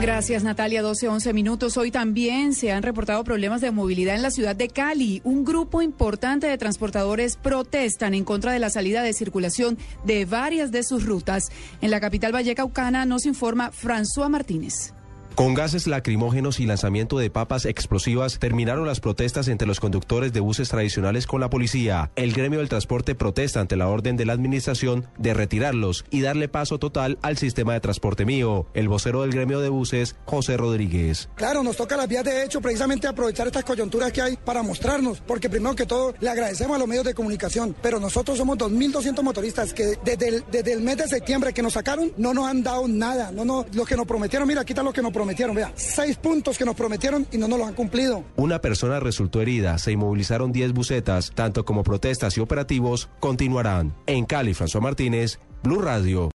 Gracias, Natalia. 12, 11 minutos. Hoy también se han reportado problemas de movilidad en la ciudad de Cali. Un grupo importante de transportadores protestan en contra de la salida de circulación de varias de sus rutas. En la capital vallecaucana nos informa François Martínez. Con gases lacrimógenos y lanzamiento de papas explosivas terminaron las protestas entre los conductores de buses tradicionales con la policía. El gremio del transporte protesta ante la orden de la administración de retirarlos y darle paso total al sistema de transporte mío. El vocero del gremio de buses, José Rodríguez. Claro, nos toca las vías de hecho precisamente aprovechar estas coyunturas que hay para mostrarnos, porque primero que todo le agradecemos a los medios de comunicación, pero nosotros somos 2.200 motoristas que desde el, mes de septiembre que nos sacaron no nos han dado nada, no, no, lo que nos prometieron, mira, aquí está lo que nos prometieron vea, seis puntos que nos prometieron y no nos los han cumplido. Una persona resultó herida, se inmovilizaron 10 bucetas, tanto como protestas y operativos continuarán. En Cali, François Martínez, Blue Radio.